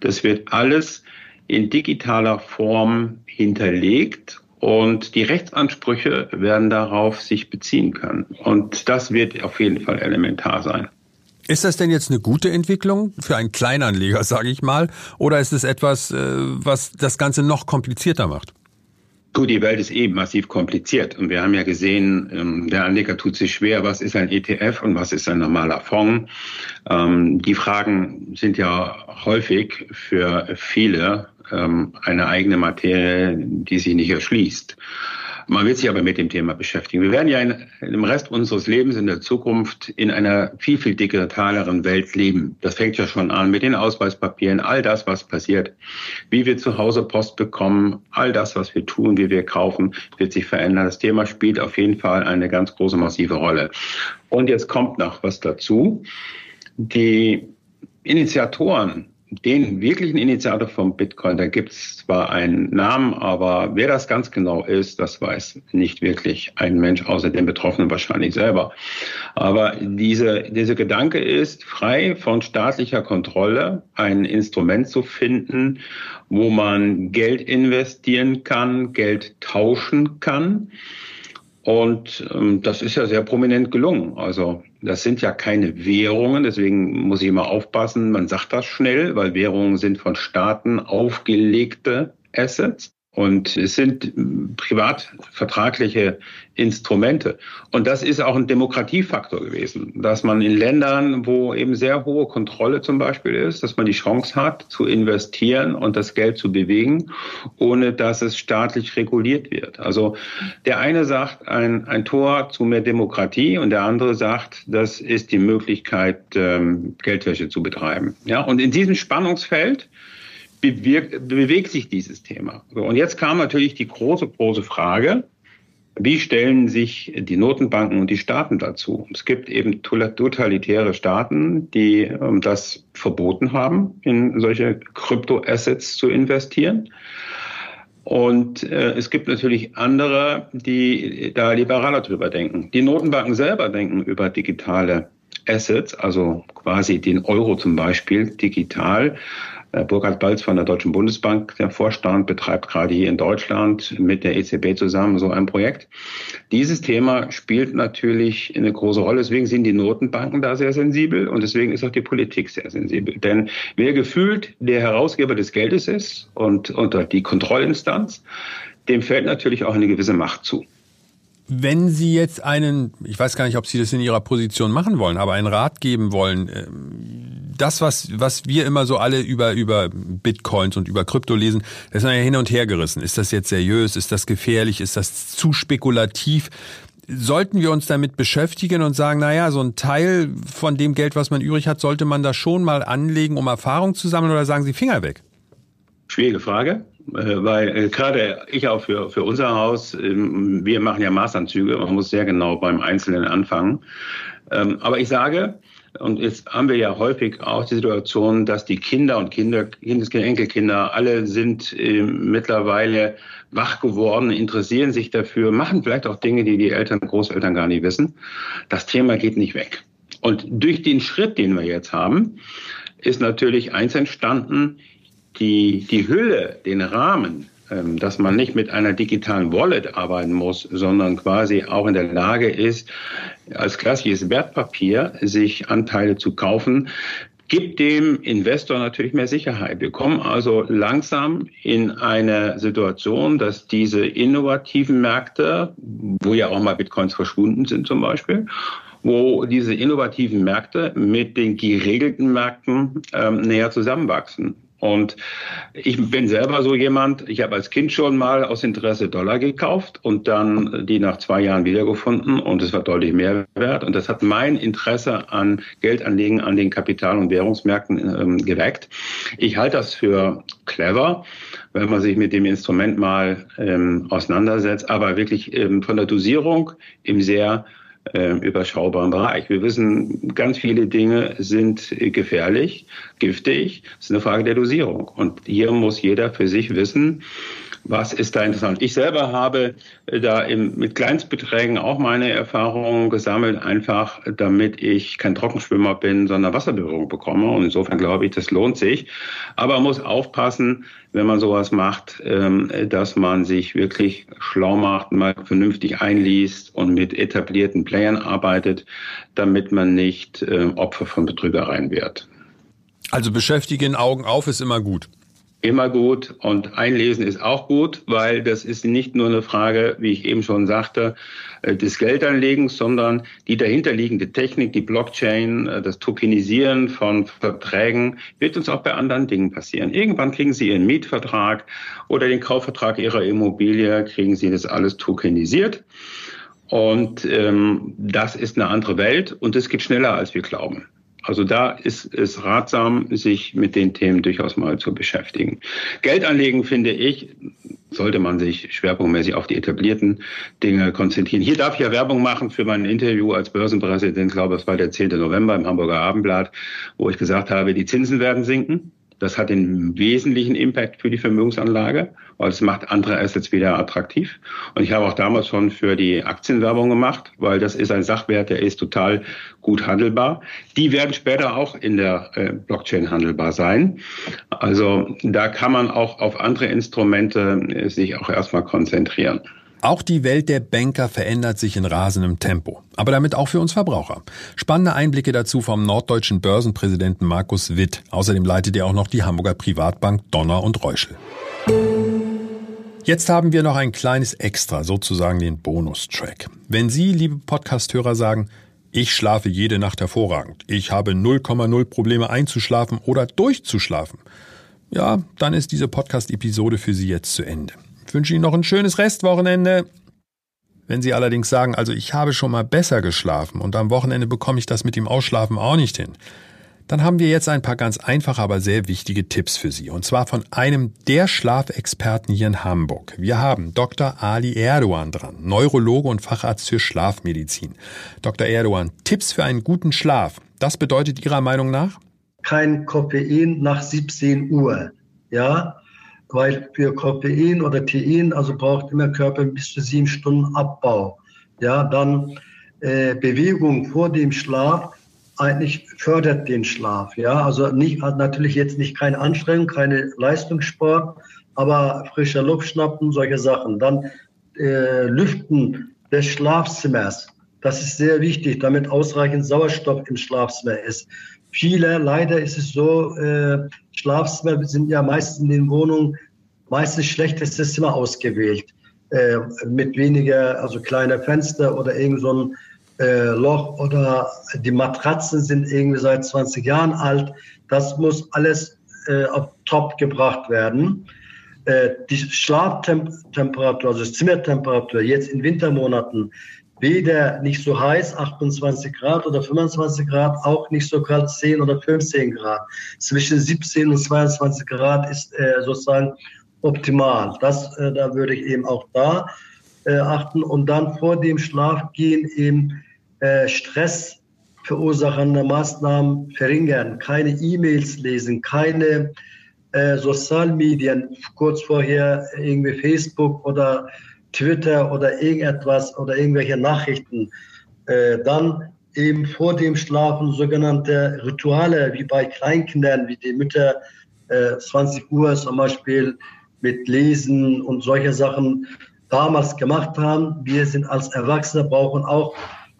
Das wird alles in digitaler Form hinterlegt und die Rechtsansprüche werden darauf sich beziehen können. Und das wird auf jeden Fall elementar sein. Ist das denn jetzt eine gute Entwicklung für einen Kleinanleger, sage ich mal, oder ist es etwas, äh, was das Ganze noch komplizierter macht? Gut, die Welt ist eben massiv kompliziert und wir haben ja gesehen, ähm, der Anleger tut sich schwer, was ist ein ETF und was ist ein normaler Fonds. Ähm, die Fragen sind ja häufig für viele ähm, eine eigene Materie, die sich nicht erschließt. Man wird sich aber mit dem Thema beschäftigen. Wir werden ja in, im Rest unseres Lebens in der Zukunft in einer viel, viel digitaleren Welt leben. Das fängt ja schon an mit den Ausweispapieren, all das, was passiert. Wie wir zu Hause Post bekommen, all das, was wir tun, wie wir kaufen, wird sich verändern. Das Thema spielt auf jeden Fall eine ganz große, massive Rolle. Und jetzt kommt noch was dazu. Die Initiatoren den wirklichen Initiator vom Bitcoin, da gibt es zwar einen Namen, aber wer das ganz genau ist, das weiß nicht wirklich ein Mensch, außer dem Betroffenen wahrscheinlich selber. Aber diese, diese Gedanke ist, frei von staatlicher Kontrolle ein Instrument zu finden, wo man Geld investieren kann, Geld tauschen kann und ähm, das ist ja sehr prominent gelungen. Also das sind ja keine Währungen, deswegen muss ich immer aufpassen, man sagt das schnell, weil Währungen sind von Staaten aufgelegte Assets. Und es sind privatvertragliche Instrumente. Und das ist auch ein Demokratiefaktor gewesen, dass man in Ländern, wo eben sehr hohe Kontrolle zum Beispiel ist, dass man die Chance hat, zu investieren und das Geld zu bewegen, ohne dass es staatlich reguliert wird. Also der eine sagt ein, ein Tor zu mehr Demokratie und der andere sagt, das ist die Möglichkeit, ähm, Geldwäsche zu betreiben. Ja, und in diesem Spannungsfeld bewirkt, bewegt sich dieses Thema. So, und jetzt kam natürlich die große, große Frage, wie stellen sich die Notenbanken und die Staaten dazu? Es gibt eben totalitäre Staaten, die ähm, das verboten haben, in solche Kryptoassets zu investieren. Und äh, es gibt natürlich andere, die da liberaler drüber denken. Die Notenbanken selber denken über digitale Assets, also quasi den Euro zum Beispiel digital. Äh, Burkhard Balz von der Deutschen Bundesbank, der Vorstand, betreibt gerade hier in Deutschland mit der EZB zusammen so ein Projekt. Dieses Thema spielt natürlich eine große Rolle. Deswegen sind die Notenbanken da sehr sensibel und deswegen ist auch die Politik sehr sensibel. Denn wer gefühlt der Herausgeber des Geldes ist und unter die Kontrollinstanz, dem fällt natürlich auch eine gewisse Macht zu. Wenn Sie jetzt einen, ich weiß gar nicht, ob Sie das in Ihrer Position machen wollen, aber einen Rat geben wollen, ähm, das, was, was wir immer so alle über, über Bitcoins und über Krypto lesen, das ist ja hin und her gerissen. Ist das jetzt seriös? Ist das gefährlich? Ist das zu spekulativ? Sollten wir uns damit beschäftigen und sagen, naja, so ein Teil von dem Geld, was man übrig hat, sollte man da schon mal anlegen, um Erfahrung zu sammeln oder sagen Sie Finger weg? Schwierige Frage, äh, weil äh, gerade ich auch für, für unser Haus, ähm, wir machen ja Maßanzüge, man muss sehr genau beim Einzelnen anfangen. Ähm, aber ich sage, und jetzt haben wir ja häufig auch die Situation, dass die Kinder und Kinder, Kindeskinder, Enkelkinder, alle sind äh, mittlerweile wach geworden, interessieren sich dafür, machen vielleicht auch Dinge, die die Eltern, Großeltern gar nicht wissen. Das Thema geht nicht weg. Und durch den Schritt, den wir jetzt haben, ist natürlich eins entstanden, die, die Hülle, den Rahmen ähm, dass man nicht mit einer digitalen Wallet arbeiten muss, sondern quasi auch in der Lage ist, als klassisches Wertpapier sich Anteile zu kaufen, gibt dem Investor natürlich mehr Sicherheit. Wir kommen also langsam in eine Situation, dass diese innovativen Märkte, wo ja auch mal Bitcoins verschwunden sind zum Beispiel, wo diese innovativen Märkte mit den geregelten Märkten ähm, näher zusammenwachsen. Und ich bin selber so jemand, ich habe als Kind schon mal aus Interesse Dollar gekauft und dann die nach zwei Jahren wiedergefunden und es war deutlich mehr wert. Und das hat mein Interesse an Geldanlegen an den Kapital- und Währungsmärkten ähm, geweckt. Ich halte das für clever, wenn man sich mit dem Instrument mal ähm, auseinandersetzt, aber wirklich ähm, von der Dosierung im sehr äh, überschaubaren Bereich. Wir wissen, ganz viele Dinge sind gefährlich, giftig. Es ist eine Frage der Dosierung. Und hier muss jeder für sich wissen, was ist da interessant? Ich selber habe da im, mit Kleinstbeträgen auch meine Erfahrungen gesammelt, einfach damit ich kein Trockenschwimmer bin, sondern Wasserberührung bekomme. Und insofern glaube ich, das lohnt sich. Aber man muss aufpassen, wenn man sowas macht, ähm, dass man sich wirklich schlau macht, mal vernünftig einliest und mit etablierten Playern arbeitet, damit man nicht ähm, Opfer von Betrügereien wird. Also beschäftigen, Augen auf ist immer gut immer gut und einlesen ist auch gut, weil das ist nicht nur eine Frage, wie ich eben schon sagte, äh, des Geldanlegens, sondern die dahinterliegende Technik, die Blockchain, äh, das Tokenisieren von Verträgen wird uns auch bei anderen Dingen passieren. Irgendwann kriegen Sie Ihren Mietvertrag oder den Kaufvertrag Ihrer Immobilie, kriegen Sie das alles tokenisiert. Und ähm, das ist eine andere Welt und es geht schneller, als wir glauben. Also da ist es ratsam, sich mit den Themen durchaus mal zu beschäftigen. Geld anlegen, finde ich, sollte man sich schwerpunktmäßig auf die etablierten Dinge konzentrieren. Hier darf ich ja Werbung machen für mein Interview als Börsenpräsident, ich glaube, es war der 10. November im Hamburger Abendblatt, wo ich gesagt habe, die Zinsen werden sinken. Das hat den wesentlichen Impact für die Vermögensanlage, weil es macht andere Assets wieder attraktiv. Und ich habe auch damals schon für die Aktienwerbung gemacht, weil das ist ein Sachwert, der ist total gut handelbar. Die werden später auch in der äh, Blockchain handelbar sein. Also da kann man auch auf andere Instrumente äh, sich auch erstmal konzentrieren. Auch die Welt der Banker verändert sich in rasendem Tempo, aber damit auch für uns Verbraucher. Spannende Einblicke dazu vom norddeutschen Börsenpräsidenten Markus Witt. Außerdem leitet er auch noch die Hamburger Privatbank Donner und Reuschel. Jetzt haben wir noch ein kleines Extra, sozusagen den Bonustrack. Wenn Sie, liebe Podcasthörer, sagen, ich schlafe jede Nacht hervorragend, ich habe 0,0 Probleme einzuschlafen oder durchzuschlafen, ja, dann ist diese Podcast-Episode für Sie jetzt zu Ende. Ich wünsche Ihnen noch ein schönes Restwochenende. Wenn Sie allerdings sagen, also ich habe schon mal besser geschlafen und am Wochenende bekomme ich das mit dem Ausschlafen auch nicht hin, dann haben wir jetzt ein paar ganz einfache, aber sehr wichtige Tipps für Sie. Und zwar von einem der Schlafexperten hier in Hamburg. Wir haben Dr. Ali Erdogan dran, Neurologe und Facharzt für Schlafmedizin. Dr. Erdogan, Tipps für einen guten Schlaf. Das bedeutet Ihrer Meinung nach? Kein Koffein nach 17 Uhr. Ja, weil für Koffein oder Tein, also braucht immer Körper bis zu sieben Stunden Abbau. Ja, dann äh, Bewegung vor dem Schlaf eigentlich fördert den Schlaf. Ja, also nicht, natürlich jetzt nicht keine Anstrengung, keine Leistungssport, aber frischer Luft schnappen, solche Sachen. Dann äh, Lüften des Schlafzimmers. Das ist sehr wichtig, damit ausreichend Sauerstoff im Schlafzimmer ist. Viele, leider ist es so, äh, Schlafzimmer sind ja meistens in den Wohnungen meistens schlechtestes Zimmer ausgewählt. Äh, mit weniger, also kleiner Fenster oder irgend so ein äh, Loch oder die Matratzen sind irgendwie seit 20 Jahren alt. Das muss alles äh, auf Top gebracht werden. Äh, die Schlaftemperatur, also Zimmertemperatur jetzt in Wintermonaten weder nicht so heiß, 28 Grad oder 25 Grad, auch nicht so kalt, 10 oder 15 Grad. Zwischen 17 und 22 Grad ist äh, sozusagen optimal. Das, äh, da würde ich eben auch da äh, achten und dann vor dem Schlafgehen eben äh, Stress verursachende Maßnahmen verringern, keine E-Mails lesen, keine äh, Sozialmedien, kurz vorher irgendwie Facebook oder Twitter oder irgendetwas oder irgendwelche Nachrichten. Äh, dann eben vor dem Schlafen sogenannte Rituale, wie bei Kleinkindern, wie die Mütter äh, 20 Uhr zum Beispiel mit Lesen und solche Sachen damals gemacht haben. Wir sind als Erwachsene brauchen auch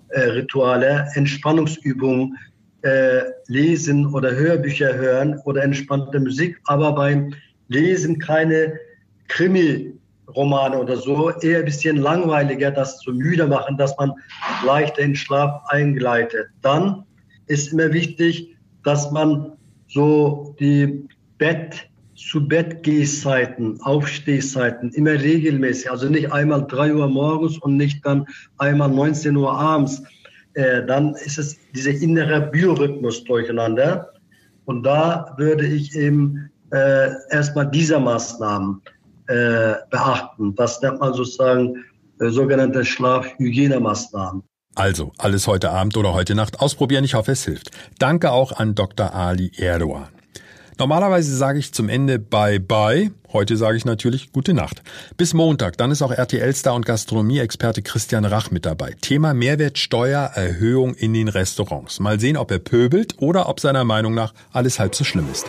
äh, Rituale, Entspannungsübungen, äh, Lesen oder Hörbücher hören oder entspannte Musik, aber beim Lesen keine Krimi-Romane oder so, eher ein bisschen langweiliger, das zu müde machen, dass man leichter in Schlaf eingleitet. Dann ist immer wichtig, dass man so die Bett zu Bett Gehzeiten, Aufstehzeiten immer regelmäßig, also nicht einmal 3 Uhr morgens und nicht dann einmal 19 Uhr abends. Äh, dann ist es dieser innere Biorhythmus durcheinander. Und da würde ich eben äh, erstmal diese Maßnahmen äh, beachten. Das nennt man sozusagen äh, sogenannte Schlafhygienemaßnahmen. Also, alles heute Abend oder heute Nacht ausprobieren. Ich hoffe, es hilft. Danke auch an Dr. Ali Erdogan. Normalerweise sage ich zum Ende Bye Bye. Heute sage ich natürlich Gute Nacht. Bis Montag. Dann ist auch RTL-Star und Gastronomie-Experte Christian Rach mit dabei. Thema Mehrwertsteuererhöhung in den Restaurants. Mal sehen, ob er pöbelt oder ob seiner Meinung nach alles halb so schlimm ist.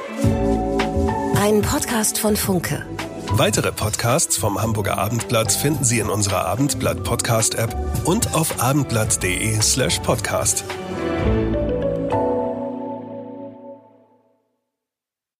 Ein Podcast von Funke. Weitere Podcasts vom Hamburger Abendblatt finden Sie in unserer Abendblatt Podcast App und auf abendblatt.de slash podcast.